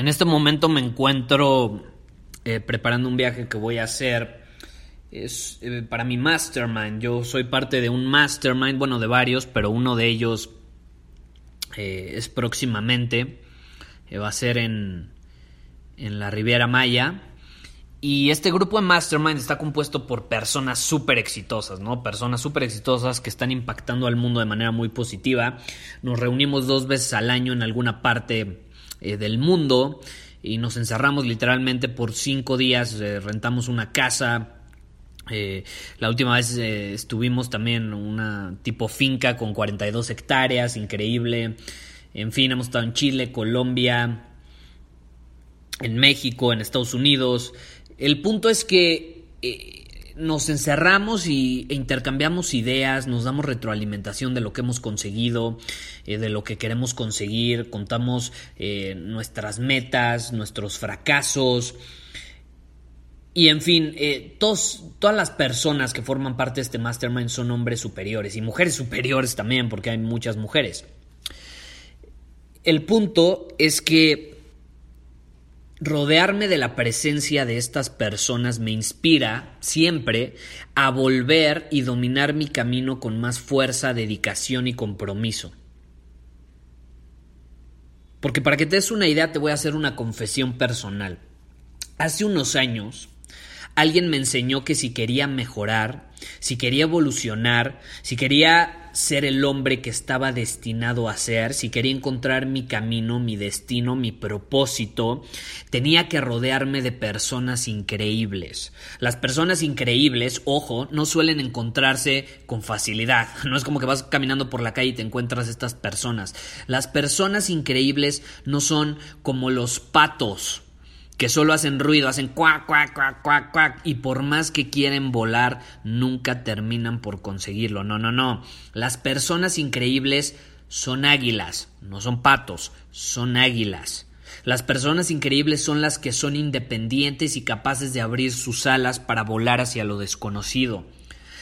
En este momento me encuentro eh, preparando un viaje que voy a hacer. Es eh, para mi mastermind. Yo soy parte de un mastermind, bueno, de varios, pero uno de ellos eh, es próximamente. va a ser en, en la Riviera Maya. Y este grupo de Mastermind está compuesto por personas súper exitosas, ¿no? Personas súper exitosas que están impactando al mundo de manera muy positiva. Nos reunimos dos veces al año en alguna parte eh, del mundo y nos encerramos literalmente por cinco días, eh, rentamos una casa. Eh, la última vez estuvimos también una tipo finca con 42 hectáreas, increíble. En fin, hemos estado en Chile, Colombia, en México, en Estados Unidos. El punto es que nos encerramos y, e intercambiamos ideas, nos damos retroalimentación de lo que hemos conseguido, eh, de lo que queremos conseguir, contamos eh, nuestras metas, nuestros fracasos. Y en fin, eh, todas las personas que forman parte de este mastermind son hombres superiores y mujeres superiores también, porque hay muchas mujeres. El punto es que rodearme de la presencia de estas personas me inspira siempre a volver y dominar mi camino con más fuerza, dedicación y compromiso. Porque para que te des una idea te voy a hacer una confesión personal. Hace unos años alguien me enseñó que si quería mejorar, si quería evolucionar, si quería ser el hombre que estaba destinado a ser, si quería encontrar mi camino, mi destino, mi propósito, tenía que rodearme de personas increíbles. Las personas increíbles, ojo, no suelen encontrarse con facilidad. No es como que vas caminando por la calle y te encuentras estas personas. Las personas increíbles no son como los patos que solo hacen ruido, hacen cuac, cuac, cuac, cuac, cuac, y por más que quieren volar, nunca terminan por conseguirlo. No, no, no. Las personas increíbles son águilas, no son patos, son águilas. Las personas increíbles son las que son independientes y capaces de abrir sus alas para volar hacia lo desconocido.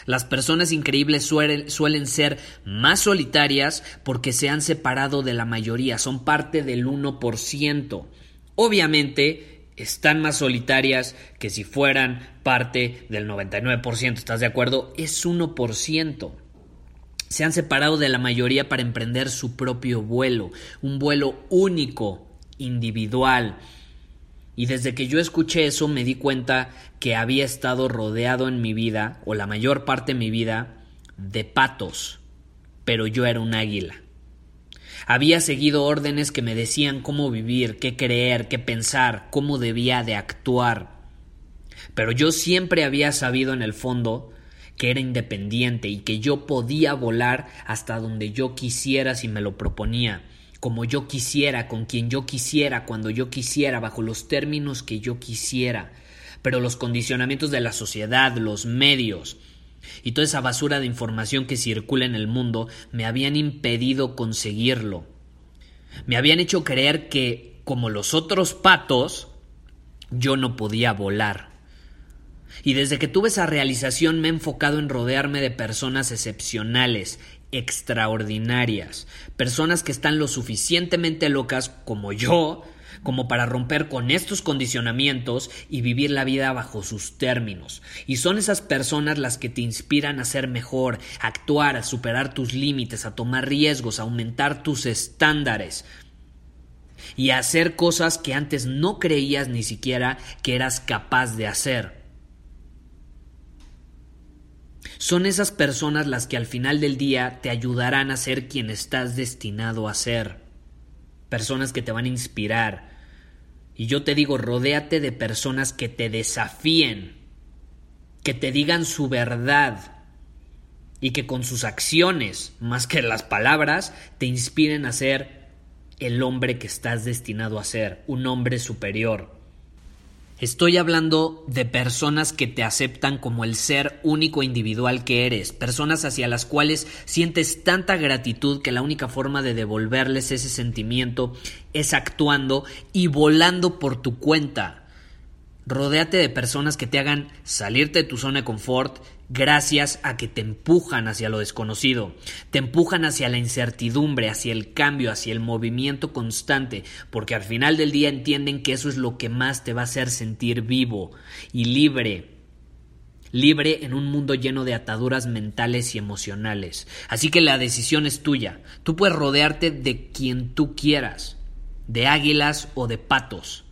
Las personas increíbles suelen, suelen, ser más solitarias porque se han separado de la mayoría, son parte del 1%. Obviamente, están más solitarias que si fueran parte del 99%, ¿estás de acuerdo? Es 1%. Se han separado de la mayoría para emprender su propio vuelo, un vuelo único, individual. Y desde que yo escuché eso me di cuenta que había estado rodeado en mi vida, o la mayor parte de mi vida, de patos, pero yo era un águila. Había seguido órdenes que me decían cómo vivir, qué creer, qué pensar, cómo debía de actuar. Pero yo siempre había sabido en el fondo que era independiente y que yo podía volar hasta donde yo quisiera si me lo proponía, como yo quisiera, con quien yo quisiera, cuando yo quisiera, bajo los términos que yo quisiera. Pero los condicionamientos de la sociedad, los medios, y toda esa basura de información que circula en el mundo me habían impedido conseguirlo. Me habían hecho creer que, como los otros patos, yo no podía volar. Y desde que tuve esa realización me he enfocado en rodearme de personas excepcionales, extraordinarias, personas que están lo suficientemente locas como yo como para romper con estos condicionamientos y vivir la vida bajo sus términos. Y son esas personas las que te inspiran a ser mejor, a actuar, a superar tus límites, a tomar riesgos, a aumentar tus estándares. y a hacer cosas que antes no creías ni siquiera que eras capaz de hacer. Son esas personas las que al final del día te ayudarán a ser quien estás destinado a ser. Personas que te van a inspirar. Y yo te digo, rodéate de personas que te desafíen, que te digan su verdad y que con sus acciones, más que las palabras, te inspiren a ser el hombre que estás destinado a ser, un hombre superior. Estoy hablando de personas que te aceptan como el ser único individual que eres, personas hacia las cuales sientes tanta gratitud que la única forma de devolverles ese sentimiento es actuando y volando por tu cuenta. Rodéate de personas que te hagan salirte de tu zona de confort gracias a que te empujan hacia lo desconocido, te empujan hacia la incertidumbre, hacia el cambio, hacia el movimiento constante, porque al final del día entienden que eso es lo que más te va a hacer sentir vivo y libre libre en un mundo lleno de ataduras mentales y emocionales. Así que la decisión es tuya. Tú puedes rodearte de quien tú quieras, de águilas o de patos.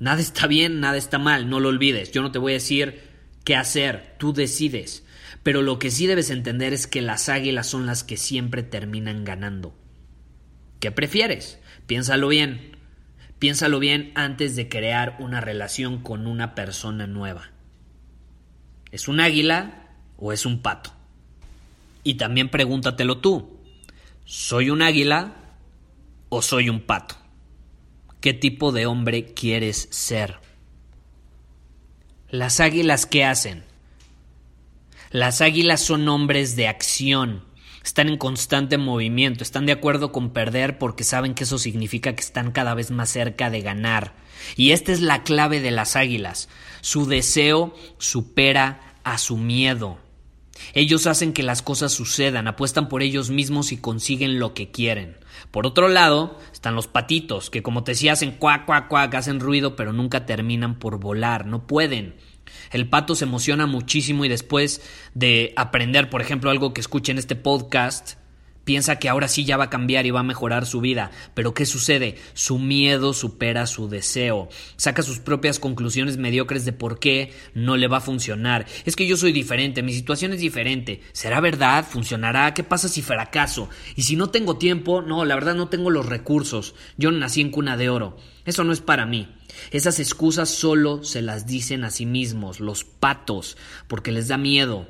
Nada está bien, nada está mal, no lo olvides. Yo no te voy a decir qué hacer, tú decides. Pero lo que sí debes entender es que las águilas son las que siempre terminan ganando. ¿Qué prefieres? Piénsalo bien. Piénsalo bien antes de crear una relación con una persona nueva. ¿Es un águila o es un pato? Y también pregúntatelo tú. ¿Soy un águila o soy un pato? Qué tipo de hombre quieres ser. Las águilas, ¿qué hacen? Las águilas son hombres de acción, están en constante movimiento, están de acuerdo con perder porque saben que eso significa que están cada vez más cerca de ganar. Y esta es la clave de las águilas. Su deseo supera a su miedo. Ellos hacen que las cosas sucedan, apuestan por ellos mismos y consiguen lo que quieren. Por otro lado, están los patitos, que como te decía hacen cuac, cuac, cuac, hacen ruido, pero nunca terminan por volar, no pueden. El pato se emociona muchísimo y después de aprender, por ejemplo, algo que escuche en este podcast, Piensa que ahora sí ya va a cambiar y va a mejorar su vida. Pero ¿qué sucede? Su miedo supera su deseo. Saca sus propias conclusiones mediocres de por qué no le va a funcionar. Es que yo soy diferente, mi situación es diferente. ¿Será verdad? ¿Funcionará? ¿Qué pasa si fracaso? Y si no tengo tiempo, no, la verdad no tengo los recursos. Yo nací en cuna de oro. Eso no es para mí. Esas excusas solo se las dicen a sí mismos, los patos, porque les da miedo.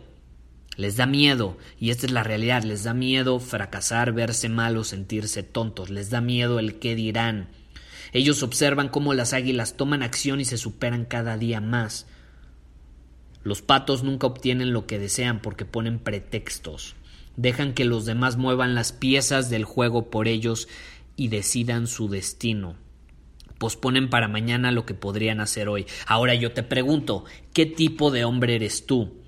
Les da miedo, y esta es la realidad, les da miedo fracasar, verse mal o sentirse tontos, les da miedo el qué dirán. Ellos observan cómo las águilas toman acción y se superan cada día más. Los patos nunca obtienen lo que desean porque ponen pretextos. Dejan que los demás muevan las piezas del juego por ellos y decidan su destino. Posponen para mañana lo que podrían hacer hoy. Ahora yo te pregunto, ¿qué tipo de hombre eres tú?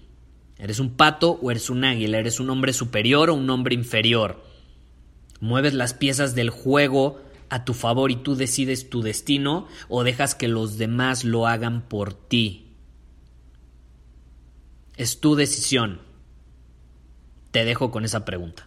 ¿Eres un pato o eres un águila? ¿Eres un hombre superior o un hombre inferior? ¿Mueves las piezas del juego a tu favor y tú decides tu destino o dejas que los demás lo hagan por ti? Es tu decisión. Te dejo con esa pregunta.